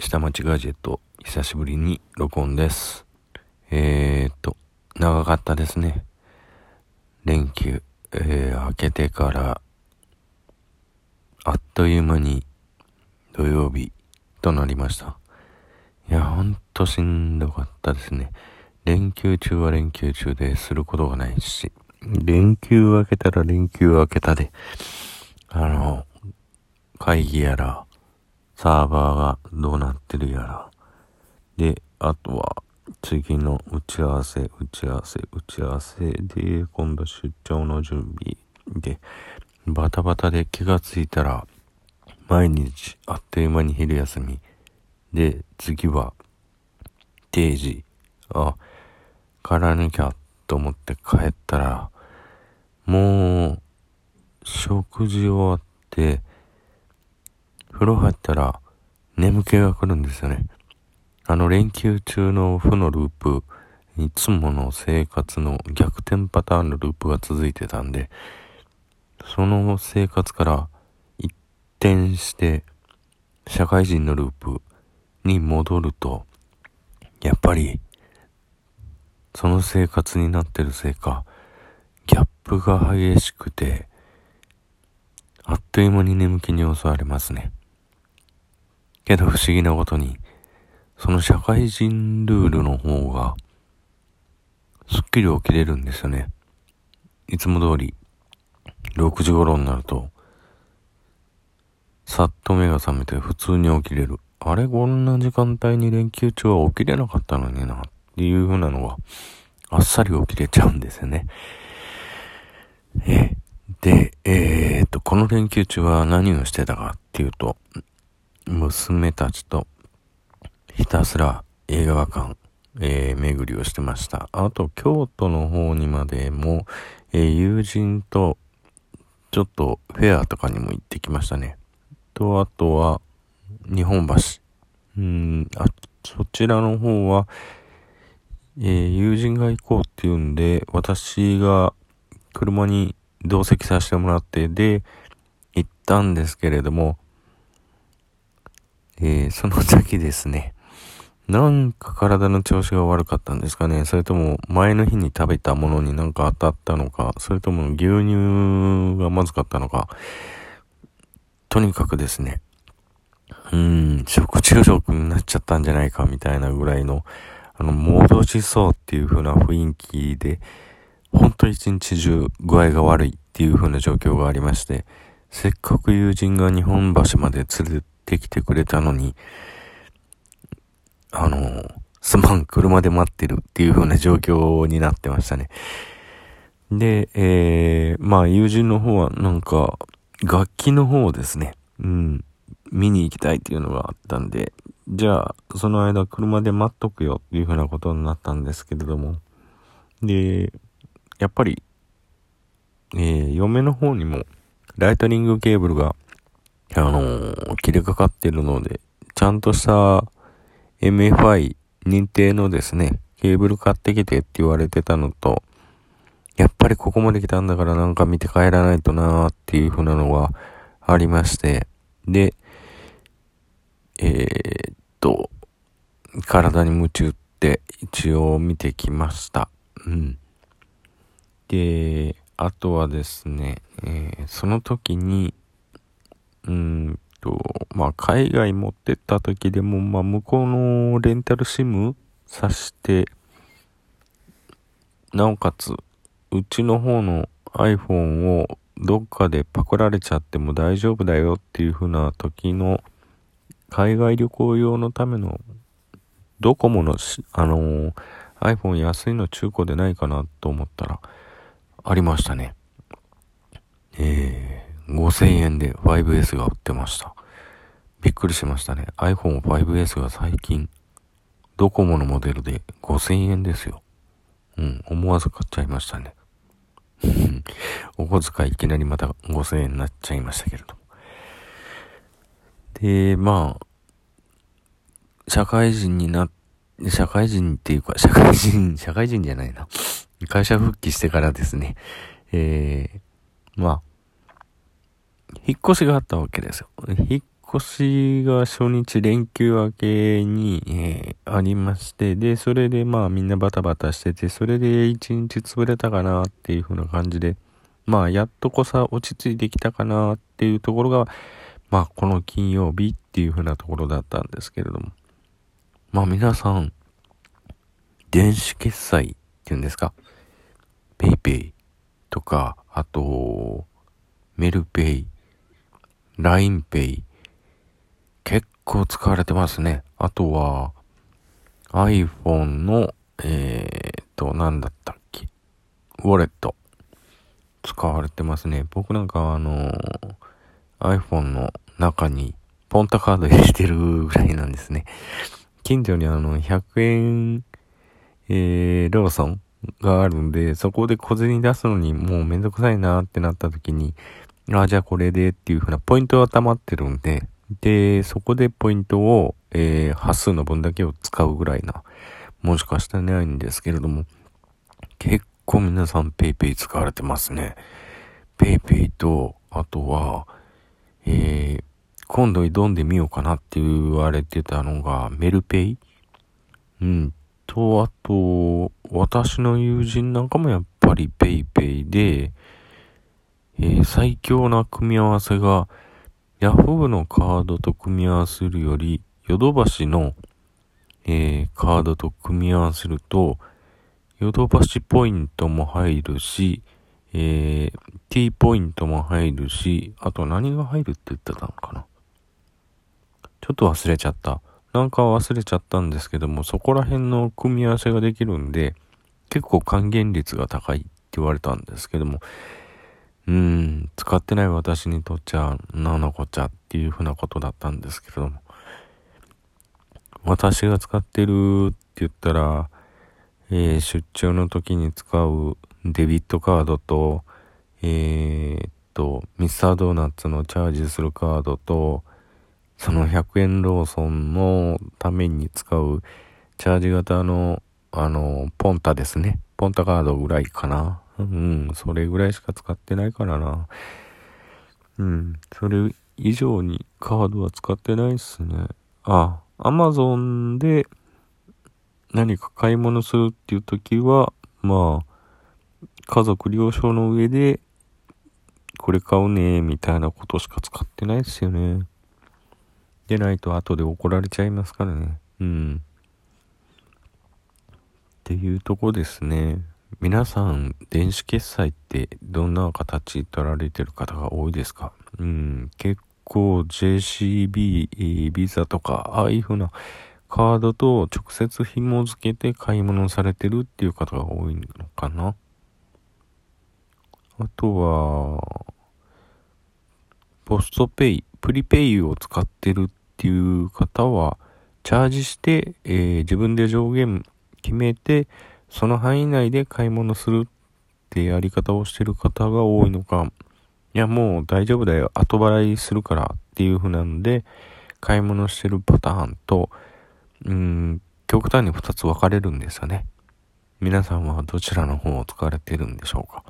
下町ガジェット、久しぶりに録音です。えー、っと、長かったですね。連休、えー、明けてから、あっという間に土曜日となりました。いや、ほんとしんどかったですね。連休中は連休中ですることがないし、連休明けたら連休明けたで、あの、会議やら、サーバーがどうなってるやら。で、あとは、次の打ち合わせ、打ち合わせ、打ち合わせで、今度出張の準備で、バタバタで気がついたら、毎日あっという間に昼休み。で、次は、定時。あ、からなきゃと思って帰ったら、もう、食事終わって、風呂入ったら眠気が来るんですよね。あの連休中の負のループ、いつもの生活の逆転パターンのループが続いてたんで、その生活から一転して社会人のループに戻ると、やっぱりその生活になってるせいか、ギャップが激しくて、あっという間に眠気に襲われますね。けど不思議なことに、その社会人ルールの方が、すっきり起きれるんですよね。いつも通り、6時頃になると、さっと目が覚めて普通に起きれる。あれ、こんな時間帯に連休中は起きれなかったのにな、っていう風なのが、あっさり起きれちゃうんですよね。え、で、えー、っと、この連休中は何をしてたかっていうと、娘たちとひたすら映画館、えー、巡りをしてました。あと、京都の方にまでも、えー、友人とちょっとフェアとかにも行ってきましたね。と、あとは、日本橋。うん、あ、そちらの方は、えー、友人が行こうっていうんで、私が車に同席させてもらって、で、行ったんですけれども、えー、その時ですね、なんか体の調子が悪かったんですかね。それとも前の日に食べたものになんか当たったのか。それとも牛乳がまずかったのか。とにかくですね、うん、食中毒になっちゃったんじゃないかみたいなぐらいの、あの、戻しそうっていう風な雰囲気で、ほんと一日中具合が悪いっていう風な状況がありまして、せっかく友人が日本橋まで連れてきてくれたのに、あの、すまん、車で待ってるっていう風な状況になってましたね。で、えー、まあ友人の方はなんか、楽器の方ですね、うん、見に行きたいっていうのがあったんで、じゃあ、その間車で待っとくよっていう風なことになったんですけれども、で、やっぱり、えー、嫁の方にも、ライトニングケーブルがあのー、切れかかってるので、ちゃんとした MFI 認定のですね、ケーブル買ってきてって言われてたのと、やっぱりここまで来たんだからなんか見て帰らないとなーっていう風なのがありまして、で、えー、っと、体に夢中って一応見てきました。うん。で、あとはですね、えー、その時に、うんと、まあ、海外持ってった時でも、まあ、向こうのレンタルシムさして、なおかつ、うちの方の iPhone をどっかでパクられちゃっても大丈夫だよっていう風な時の海外旅行用のためのドコモのあのー、iPhone 安いの中古でないかなと思ったらありましたね。えー5000円で 5S が売ってました。びっくりしましたね。iPhone 5S が最近、ドコモのモデルで5000円ですよ。うん、思わず買っちゃいましたね。お小遣いいきなりまた5000円になっちゃいましたけれど。で、まあ、社会人にな、社会人っていうか、社会人、社会人じゃないな。会社復帰してからですね、えー、まあ、引っ越しがあったわけですよ。引っ越しが初日連休明けに、えー、ありまして、で、それでまあみんなバタバタしてて、それで一日潰れたかなっていう風な感じで、まあやっとこさ落ち着いてきたかなっていうところが、まあこの金曜日っていう風なところだったんですけれども。まあ皆さん、電子決済っていうんですか？PayPay とか、あと、メルペイ、LINEPay、結構使われてますね。あとは、iPhone の、えー、っと、なんだったっけ、ウォレット、使われてますね。僕なんかあの iPhone の中にポンタカード入れてるぐらいなんですね。近所にあの、100円、えー、ローソンがあるんで、そこで小銭出すのにもうめんどくさいなってなった時に、あ、じゃあこれでっていう風なポイントが溜まってるんで、で、そこでポイントを、えー、端数の分だけを使うぐらいな、もしかしたらないんですけれども、結構皆さん PayPay 使われてますね。PayPay と、あとは、えー、今度挑んでみようかなって言われてたのが、メルペイ？うん。と、あと、私の友人なんかもやっぱり PayPay で、えー、最強な組み合わせが、ヤフーのカードと組み合わせるより、ヨドバシの、えー、カードと組み合わせると、ヨドバシポイントも入るし、えー、T ポイントも入るし、あと何が入るって言ってたのかなちょっと忘れちゃった。なんか忘れちゃったんですけども、そこら辺の組み合わせができるんで、結構還元率が高いって言われたんですけども、使ってない私にとっちゃ、なのこちゃっていうふうなことだったんですけれども、私が使ってるって言ったら、えー、出張の時に使うデビットカードと、えー、っと、ミスタードーナツのチャージするカードと、その100円ローソンのために使うチャージ型の、あの、ポンタですね。ポンタカードぐらいかな。うん、それぐらいしか使ってないからな。うん、それ以上にカードは使ってないっすね。あ、アマゾンで何か買い物するっていう時は、まあ、家族了承の上で、これ買うね、みたいなことしか使ってないっすよね。でないと後で怒られちゃいますからね。うん。っていうとこですね。皆さん、電子決済ってどんな形取られてる方が多いですか？うん、結構 JCB、ビザとか、ああいう風なカードと直接紐付けて買い物されてるっていう方が多いのかな？あとは、ポストペイ、プリペイを使ってるっていう方は、チャージして、えー、自分で上限決めて、その範囲内で買い物するってやり方をしてる方が多いのか、いやもう大丈夫だよ、後払いするからっていう風なんで、買い物してるパターンと、うん、極端に2つ分かれるんですよね。皆さんはどちらの方を使われてるんでしょうか。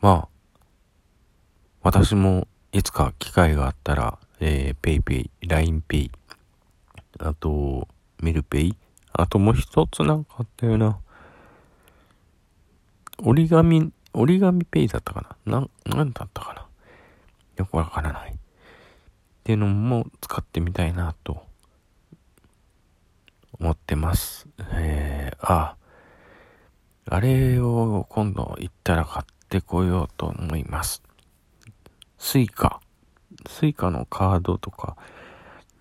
まあ、私もいつか機会があったら、えー、PayPay、LINEPay、あと、メルペイ、あともう一つなんかあったよな。折り紙、折り紙ペイだったかななん、なんだったかなよくわからない。っていうのも使ってみたいなと思ってます。えー、あ、あれを今度行ったら買ってこようと思います。 Suica。Suica のカードとか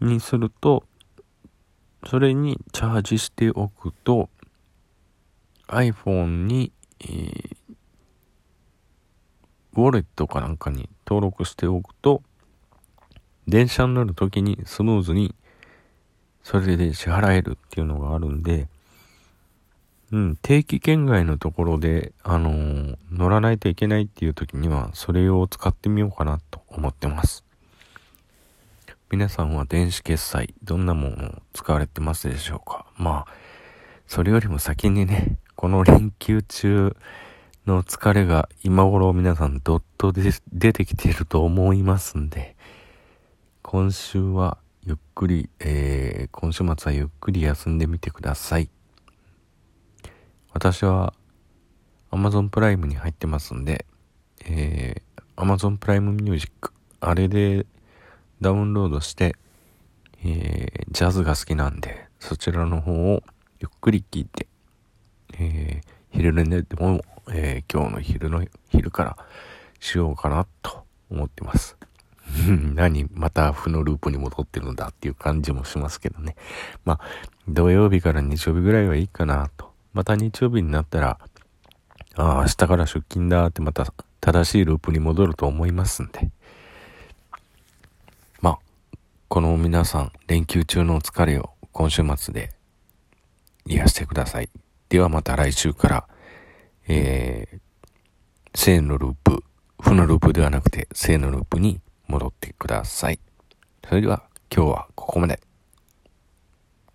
にすると、それにチャージしておくと iPhone に、えー、ウォレットかなんかに登録しておくと電車に乗る時にスムーズにそれで支払えるっていうのがあるんで、うん、定期圏外のところで、あのー、乗らないといけないっていう時には、それを使ってみようかなと思ってます。皆さんは電子決済、どんなものを使われてますでしょうか？まあ、それよりも先にね、この連休中の疲れが今頃皆さんどっと出てきていると思いますんで、今週はゆっくり、えー、今週末はゆっくり休んでみてください。私は Amazon プライムに入ってますんで、えー、Amazon プライムミュージック、あれでダウンロードして、えー、ジャズが好きなんで、そちらの方をゆっくり聴いて、えー、昼寝でも、えー、今日の昼の、昼からしようかなと思ってます。何また負のループに戻ってるんだっていう感じもしますけどね。まあ、土曜日から日曜日ぐらいはいいかなと。また日曜日になったら、ああ、明日から出勤だってまた正しいループに戻ると思いますんで。まあ、この皆さん、連休中の疲れを今週末で癒してください。ではまた来週から、えー、正のループ、負のループではなくて正のループに戻ってください。それでは今日はここまで。